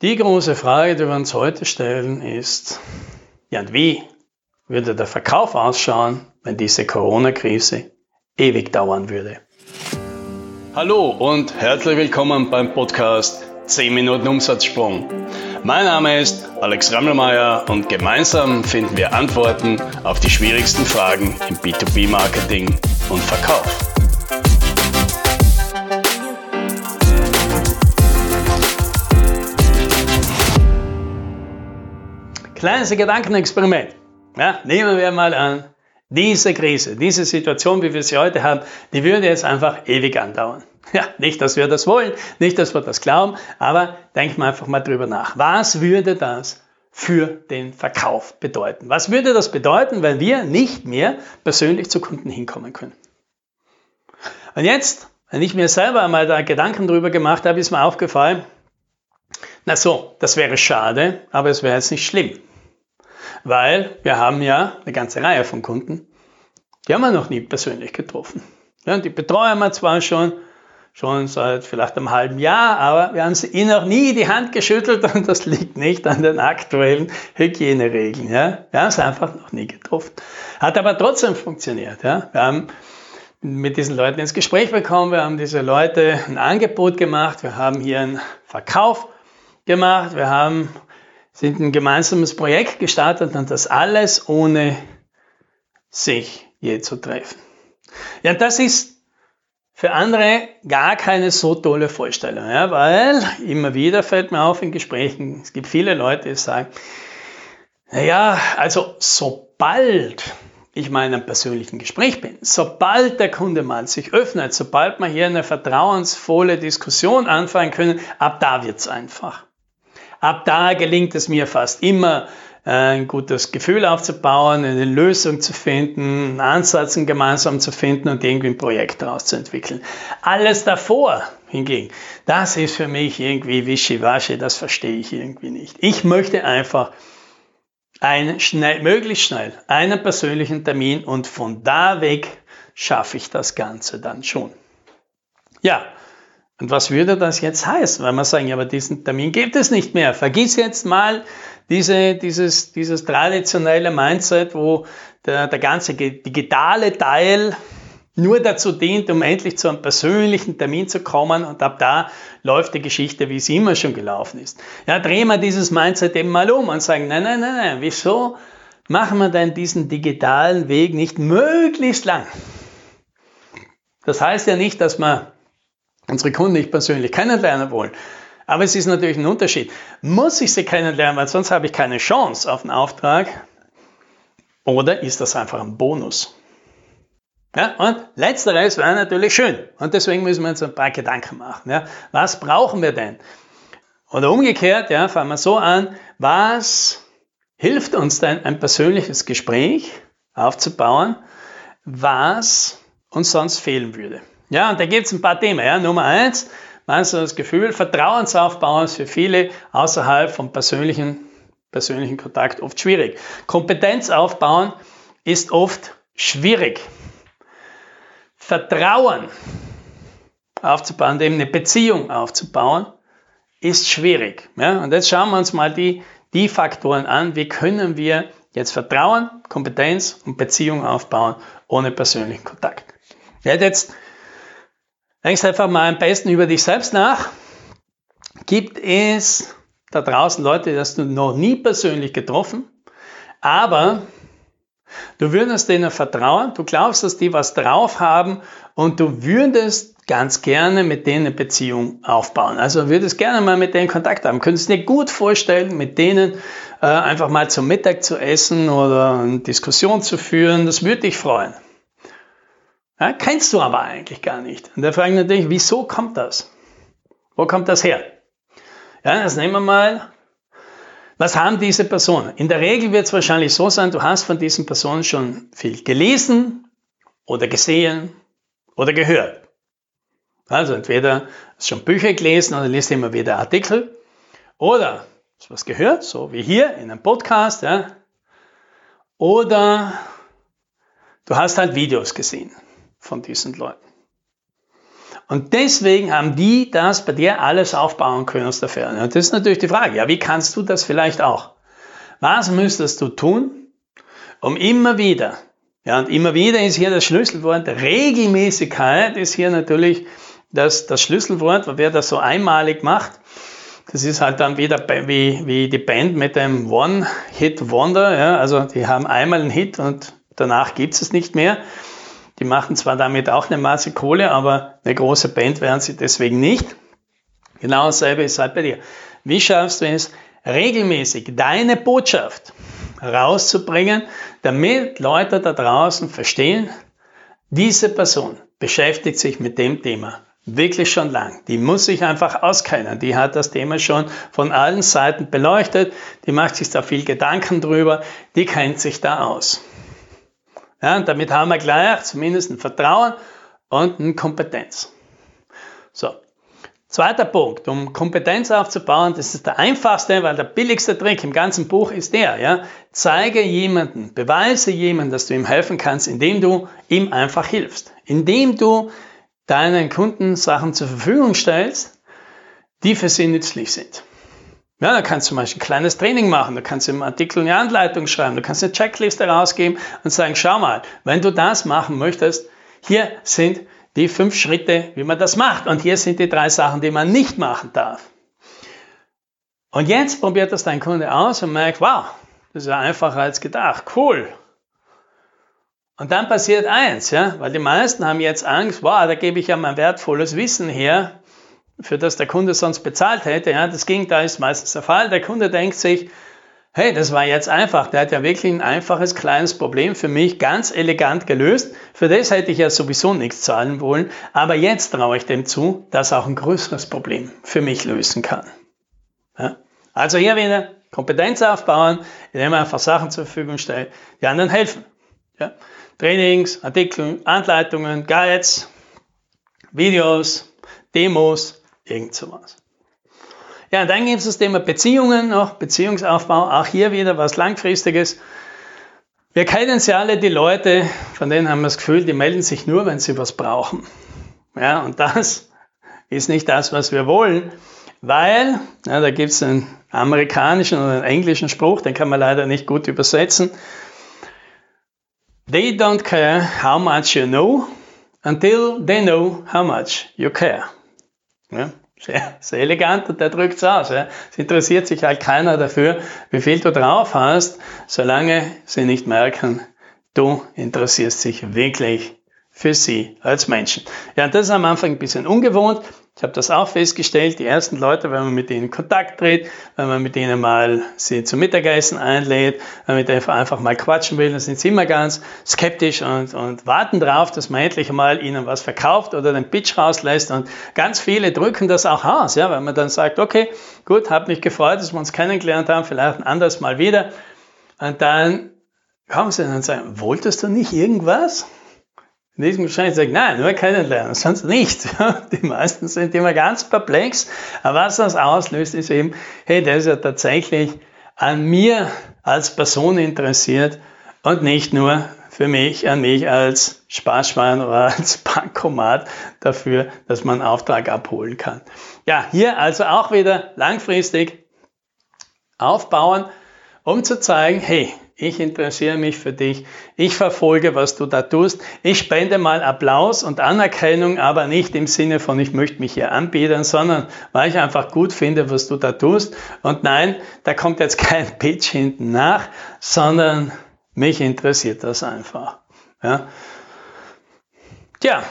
Die große Frage, die wir uns heute stellen, ist, ja und wie würde der Verkauf ausschauen, wenn diese Corona-Krise ewig dauern würde? Hallo und herzlich willkommen beim Podcast 10 Minuten Umsatzsprung. Mein Name ist Alex Rammelmeier und gemeinsam finden wir Antworten auf die schwierigsten Fragen im B2B-Marketing und Verkauf. Kleines Gedankenexperiment. Ja, nehmen wir mal an, diese Krise, diese Situation, wie wir sie heute haben, die würde jetzt einfach ewig andauern. Ja, nicht, dass wir das wollen, nicht, dass wir das glauben, aber denken wir einfach mal drüber nach. Was würde das für den Verkauf bedeuten? Was würde das bedeuten, wenn wir nicht mehr persönlich zu Kunden hinkommen können? Und jetzt, wenn ich mir selber einmal da Gedanken drüber gemacht habe, ist mir aufgefallen, na so, das wäre schade, aber es wäre jetzt nicht schlimm. Weil wir haben ja eine ganze Reihe von Kunden, die haben wir noch nie persönlich getroffen. Ja, die betreuen wir zwar schon, schon seit vielleicht einem halben Jahr, aber wir haben sie ihnen noch nie die Hand geschüttelt und das liegt nicht an den aktuellen Hygieneregeln. Ja. Wir haben sie einfach noch nie getroffen. Hat aber trotzdem funktioniert. Ja. Wir haben mit diesen Leuten ins Gespräch bekommen, wir haben diese Leute ein Angebot gemacht, wir haben hier einen Verkauf gemacht, wir haben sind ein gemeinsames Projekt gestartet und das alles ohne sich je zu treffen. Ja, das ist für andere gar keine so tolle Vorstellung, ja, weil immer wieder fällt mir auf in Gesprächen, es gibt viele Leute, die sagen, naja, also sobald ich mal in einem persönlichen Gespräch bin, sobald der Kunde mal sich öffnet, sobald wir hier eine vertrauensvolle Diskussion anfangen können, ab da wird's einfach. Ab da gelingt es mir fast immer, äh, ein gutes Gefühl aufzubauen, eine Lösung zu finden, Ansatz gemeinsam zu finden und irgendwie ein Projekt daraus zu entwickeln. Alles davor hingegen, das ist für mich irgendwie wischiwaschi, das verstehe ich irgendwie nicht. Ich möchte einfach einen schnell, möglichst schnell einen persönlichen Termin und von da weg schaffe ich das Ganze dann schon. Ja, und was würde das jetzt heißen, wenn wir sagen, ja, aber diesen Termin gibt es nicht mehr. Vergiss jetzt mal diese, dieses, dieses traditionelle Mindset, wo der, der ganze digitale Teil nur dazu dient, um endlich zu einem persönlichen Termin zu kommen und ab da läuft die Geschichte, wie sie immer schon gelaufen ist. Ja, drehen wir dieses Mindset eben mal um und sagen, nein, nein, nein, nein, wieso machen wir denn diesen digitalen Weg nicht möglichst lang? Das heißt ja nicht, dass man unsere Kunden nicht persönlich kennenlernen wollen. Aber es ist natürlich ein Unterschied. Muss ich sie kennenlernen, weil sonst habe ich keine Chance auf einen Auftrag? Oder ist das einfach ein Bonus? Ja, und letzteres wäre natürlich schön. Und deswegen müssen wir uns ein paar Gedanken machen. Ja. Was brauchen wir denn? Oder umgekehrt, ja, fangen wir so an, was hilft uns denn, ein persönliches Gespräch aufzubauen, was uns sonst fehlen würde? Ja, und da gibt es ein paar Themen. Ja. Nummer eins, meinst du das Gefühl, Vertrauensaufbau ist für viele außerhalb vom persönlichen, persönlichen Kontakt oft schwierig. Kompetenz aufbauen ist oft schwierig. Vertrauen aufzubauen, eben eine Beziehung aufzubauen, ist schwierig. Ja. Und jetzt schauen wir uns mal die, die Faktoren an, wie können wir jetzt Vertrauen, Kompetenz und Beziehung aufbauen ohne persönlichen Kontakt. Hätte jetzt Denkst einfach mal am besten über dich selbst nach. Gibt es da draußen Leute, die hast du noch nie persönlich getroffen, aber du würdest denen vertrauen, du glaubst, dass die was drauf haben und du würdest ganz gerne mit denen eine Beziehung aufbauen. Also würdest gerne mal mit denen Kontakt haben. Könntest dir gut vorstellen, mit denen äh, einfach mal zum Mittag zu essen oder eine Diskussion zu führen. Das würde dich freuen. Ja, kennst du aber eigentlich gar nicht. Und da fragen natürlich, wieso kommt das? Wo kommt das her? Ja, das nehmen wir mal. Was haben diese Personen? In der Regel wird es wahrscheinlich so sein, du hast von diesen Personen schon viel gelesen oder gesehen oder gehört. Also entweder hast schon Bücher gelesen oder liest immer wieder Artikel oder hast was gehört, so wie hier in einem Podcast, ja. Oder du hast halt Videos gesehen von diesen Leuten. Und deswegen haben die das bei dir alles aufbauen können aus der Ferne. Und das ist natürlich die Frage, ja, wie kannst du das vielleicht auch? Was müsstest du tun, um immer wieder, ja, und immer wieder ist hier das Schlüsselwort, Regelmäßigkeit ist hier natürlich das, das Schlüsselwort, wer das so einmalig macht, das ist halt dann wieder wie, wie die Band mit dem One-Hit-Wonder, ja, also die haben einmal einen Hit und danach gibt es nicht mehr. Die machen zwar damit auch eine Masse Kohle, aber eine große Band werden sie deswegen nicht. Genau dasselbe ist halt bei dir. Wie schaffst du es, regelmäßig deine Botschaft rauszubringen, damit Leute da draußen verstehen, diese Person beschäftigt sich mit dem Thema wirklich schon lang. Die muss sich einfach auskennen. Die hat das Thema schon von allen Seiten beleuchtet. Die macht sich da viel Gedanken drüber. Die kennt sich da aus. Ja, und damit haben wir gleich zumindest ein Vertrauen und eine Kompetenz. So. Zweiter Punkt, um Kompetenz aufzubauen, das ist der einfachste, weil der billigste Trick im ganzen Buch ist der, ja. Zeige jemanden, beweise jemanden, dass du ihm helfen kannst, indem du ihm einfach hilfst. Indem du deinen Kunden Sachen zur Verfügung stellst, die für sie nützlich sind. Ja, da kannst du zum Beispiel ein kleines Training machen, du kannst im Artikel eine Anleitung schreiben, du kannst eine Checkliste rausgeben und sagen, schau mal, wenn du das machen möchtest, hier sind die fünf Schritte, wie man das macht und hier sind die drei Sachen, die man nicht machen darf. Und jetzt probiert das dein Kunde aus und merkt, wow, das ist ja einfacher als gedacht, cool. Und dann passiert eins, ja, weil die meisten haben jetzt Angst, wow, da gebe ich ja mein wertvolles Wissen her, für das der Kunde sonst bezahlt hätte. Ja, das Gegenteil ist meistens der Fall. Der Kunde denkt sich, hey, das war jetzt einfach. Der hat ja wirklich ein einfaches kleines Problem für mich ganz elegant gelöst. Für das hätte ich ja sowieso nichts zahlen wollen. Aber jetzt traue ich dem zu, dass er auch ein größeres Problem für mich lösen kann. Ja? Also hier wieder Kompetenz aufbauen, indem man einfach Sachen zur Verfügung stellt, die anderen helfen. Ja? Trainings, Artikel, Anleitungen, Guides, Videos, Demos, Irgend sowas. Ja, dann gibt es das Thema Beziehungen noch, Beziehungsaufbau, auch hier wieder was Langfristiges. Wir kennen sie alle, die Leute, von denen haben wir das Gefühl, die melden sich nur, wenn sie was brauchen. Ja, und das ist nicht das, was wir wollen, weil, ja, da gibt es einen amerikanischen oder einen englischen Spruch, den kann man leider nicht gut übersetzen. They don't care how much you know until they know how much you care. Ja, sehr, sehr elegant und der drückt es aus. Ja. Es interessiert sich halt keiner dafür, wie viel du drauf hast, solange sie nicht merken, du interessierst dich wirklich für sie als Menschen. Ja, das ist am Anfang ein bisschen ungewohnt. Ich habe das auch festgestellt. Die ersten Leute, wenn man mit in Kontakt tritt, wenn man mit ihnen mal sie zum Mittagessen einlädt, wenn man mit ihnen einfach mal quatschen will, dann sind sie immer ganz skeptisch und, und warten darauf, dass man endlich mal ihnen was verkauft oder den Pitch rauslässt. Und ganz viele drücken das auch aus, ja, weil man dann sagt, okay, gut, hat mich gefreut, dass wir uns kennengelernt haben, vielleicht ein anderes Mal wieder. Und dann kommen sie dann und sagen, wolltest du nicht irgendwas? In diesem Gespräch ich, nein, nur kennenlernen, sonst nicht. Die meisten sind immer ganz perplex. Aber was das auslöst, ist eben, hey, der ist ja tatsächlich an mir als Person interessiert und nicht nur für mich, an mich als Sparschwein oder als Bankomat dafür, dass man einen Auftrag abholen kann. Ja, hier also auch wieder langfristig aufbauen, um zu zeigen, hey, ich interessiere mich für dich. Ich verfolge, was du da tust. Ich spende mal Applaus und Anerkennung, aber nicht im Sinne von, ich möchte mich hier anbieten, sondern weil ich einfach gut finde, was du da tust. Und nein, da kommt jetzt kein Pitch hinten nach, sondern mich interessiert das einfach. Ja. Tja.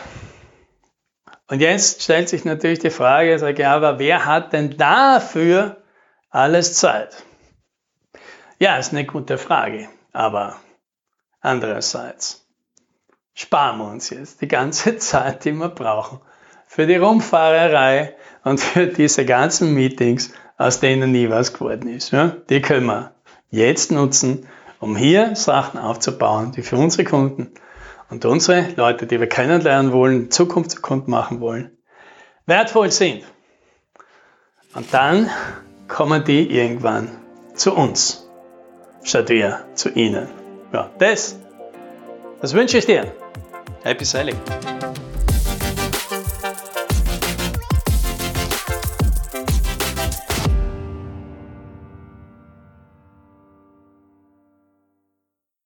Und jetzt stellt sich natürlich die Frage, sage ich, aber wer hat denn dafür alles Zeit? Ja, ist eine gute Frage, aber andererseits sparen wir uns jetzt die ganze Zeit, die wir brauchen für die Rumfahrerei und für diese ganzen Meetings, aus denen nie was geworden ist. Ja? Die können wir jetzt nutzen, um hier Sachen aufzubauen, die für unsere Kunden und unsere Leute, die wir kennenlernen wollen, Zukunftskunden machen wollen, wertvoll sind. Und dann kommen die irgendwann zu uns statt wir zu ihnen. Ja, das, das wünsche ich dir. Happy Sailing!